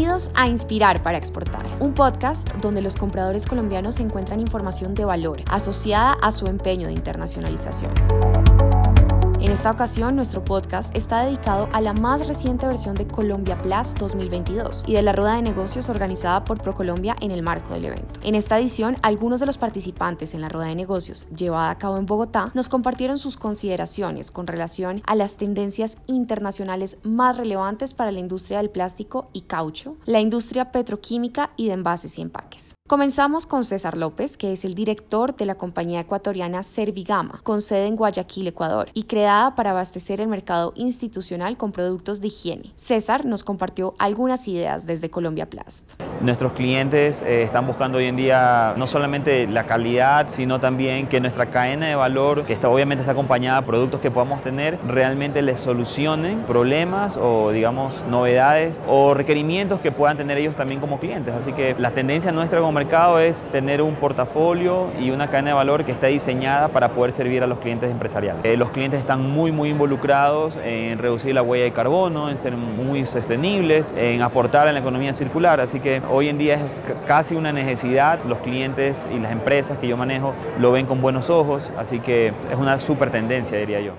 Bienvenidos a Inspirar para Exportar, un podcast donde los compradores colombianos encuentran información de valor asociada a su empeño de internacionalización. En esta ocasión, nuestro podcast está dedicado a la más reciente versión de Colombia Plus 2022 y de la rueda de negocios organizada por ProColombia en el marco del evento. En esta edición, algunos de los participantes en la rueda de negocios llevada a cabo en Bogotá nos compartieron sus consideraciones con relación a las tendencias internacionales más relevantes para la industria del plástico y caucho, la industria petroquímica y de envases y empaques. Comenzamos con César López, que es el director de la compañía ecuatoriana Servigama, con sede en Guayaquil, Ecuador, y creada para abastecer el mercado institucional con productos de higiene. César nos compartió algunas ideas desde Colombia Plast. Nuestros clientes eh, están buscando hoy en día no solamente la calidad, sino también que nuestra cadena de valor, que obviamente está acompañada de productos que podamos tener, realmente les solucionen problemas o digamos novedades o requerimientos que puedan tener ellos también como clientes. Así que la tendencia nuestra como mercado es tener un portafolio y una cadena de valor que esté diseñada para poder servir a los clientes empresariales. Eh, los clientes están muy, muy involucrados en reducir la huella de carbono, en ser muy sostenibles, en aportar a la economía circular. Así que hoy en día es casi una necesidad. Los clientes y las empresas que yo manejo lo ven con buenos ojos. Así que es una súper tendencia, diría yo.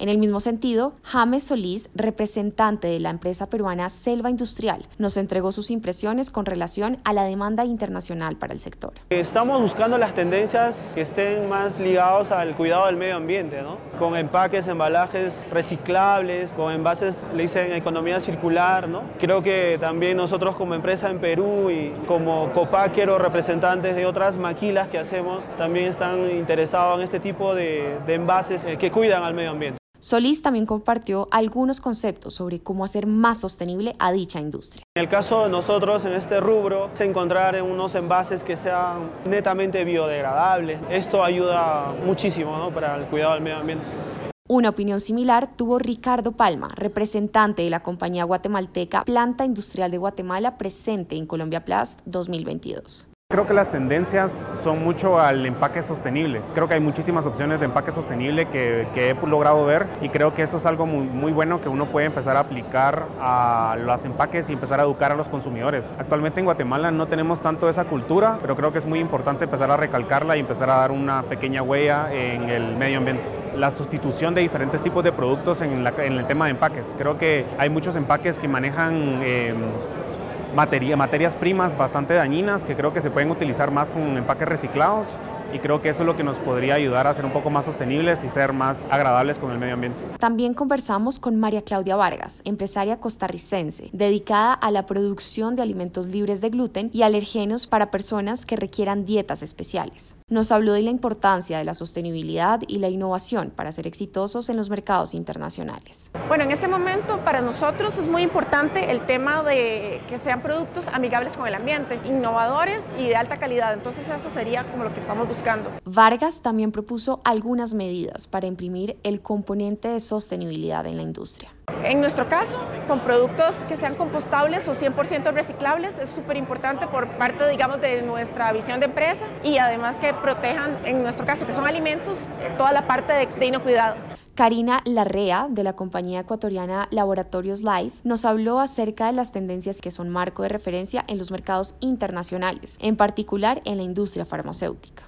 En el mismo sentido, James Solís, representante de la empresa peruana Selva Industrial, nos entregó sus impresiones con relación a la demanda internacional para el sector. Estamos buscando las tendencias que estén más ligados al cuidado del medio ambiente, ¿no? con empaques, embalajes reciclables, con envases, le dicen economía circular. ¿no? Creo que también nosotros como empresa en Perú y como copaquero, representantes de otras maquilas que hacemos, también están interesados en este tipo de, envases eh, que cuidan al medio ambiente. Solís también compartió algunos conceptos sobre cómo hacer más sostenible a dicha industria. En el caso de nosotros en este rubro, es encontrar unos envases que sean netamente biodegradables. Esto ayuda muchísimo para el cuidado del medio ambiente. Una opinión similar tuvo Ricardo Palma, representante de la compañía guatemalteca Planta Industrial de Guatemala presente en Colombia Plast 2022. Creo que las tendencias son mucho al empaque sostenible. Creo que hay muchísimas opciones de empaque sostenible que, he logrado ver y creo que eso es algo muy, bueno que uno puede empezar a aplicar a los empaques y empezar a educar a los consumidores. Actualmente en Guatemala no tenemos tanto esa cultura, pero creo que es muy importante empezar a recalcarla y empezar a dar una pequeña huella en el medio ambiente la sustitución de diferentes tipos de productos en, el tema de empaques. Creo que hay muchos empaques que manejan eh, materias primas bastante dañinas que creo que se pueden utilizar más con empaques reciclados y creo que eso es lo que nos podría ayudar a ser un poco más sostenibles y ser más agradables con el medio ambiente. También conversamos con María Claudia Vargas, empresaria costarricense, dedicada a la producción de alimentos libres de gluten y alergenos para personas que requieran dietas especiales. Nos habló de la importancia de la sostenibilidad y la innovación para ser exitosos en los mercados internacionales. Bueno, en este momento para nosotros es muy importante el tema de que sean productos amigables con el ambiente, innovadores y de alta calidad. Entonces eso sería como lo que estamos buscando Vargas también propuso algunas medidas para imprimir el componente de sostenibilidad en la industria. En nuestro caso, con productos que sean compostables o 100% reciclables, es súper importante por parte, digamos, de nuestra visión de empresa y además que protejan, en nuestro caso, que son alimentos, toda la parte de, de inocuidad. Karina Larrea, de la compañía ecuatoriana Laboratorios Life, nos habló acerca de las tendencias que son marco de referencia en los mercados internacionales, en particular en la industria farmacéutica.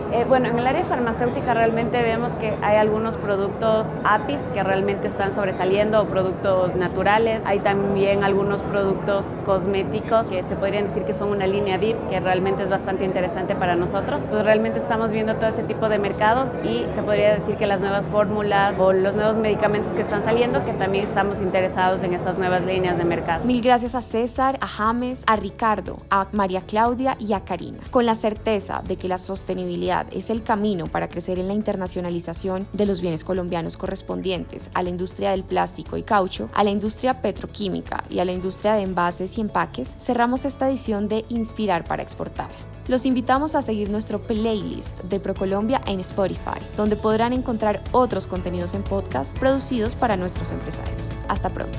Eh, bueno, en el área farmacéutica realmente vemos que hay algunos productos APIs que realmente están sobresaliendo, productos naturales. Hay también algunos productos cosméticos que se podrían decir que son una línea VIP, que realmente es bastante interesante para nosotros. Entonces realmente estamos viendo todo ese tipo de mercados y se podría decir que las nuevas fórmulas o los nuevos medicamentos que están saliendo, que también estamos interesados en estas nuevas líneas de mercado. Mil gracias a César, a James, a Ricardo, a María Claudia y a Karina. Con la certeza de que la sostenibilidad es el camino para crecer en la internacionalización de los bienes colombianos correspondientes a la industria del plástico y caucho, a la industria petroquímica y a la industria de envases y empaques, cerramos esta edición de Inspirar para Exportar. Los invitamos a seguir nuestro playlist de ProColombia en Spotify, donde podrán encontrar otros contenidos en podcast producidos para nuestros empresarios. Hasta pronto.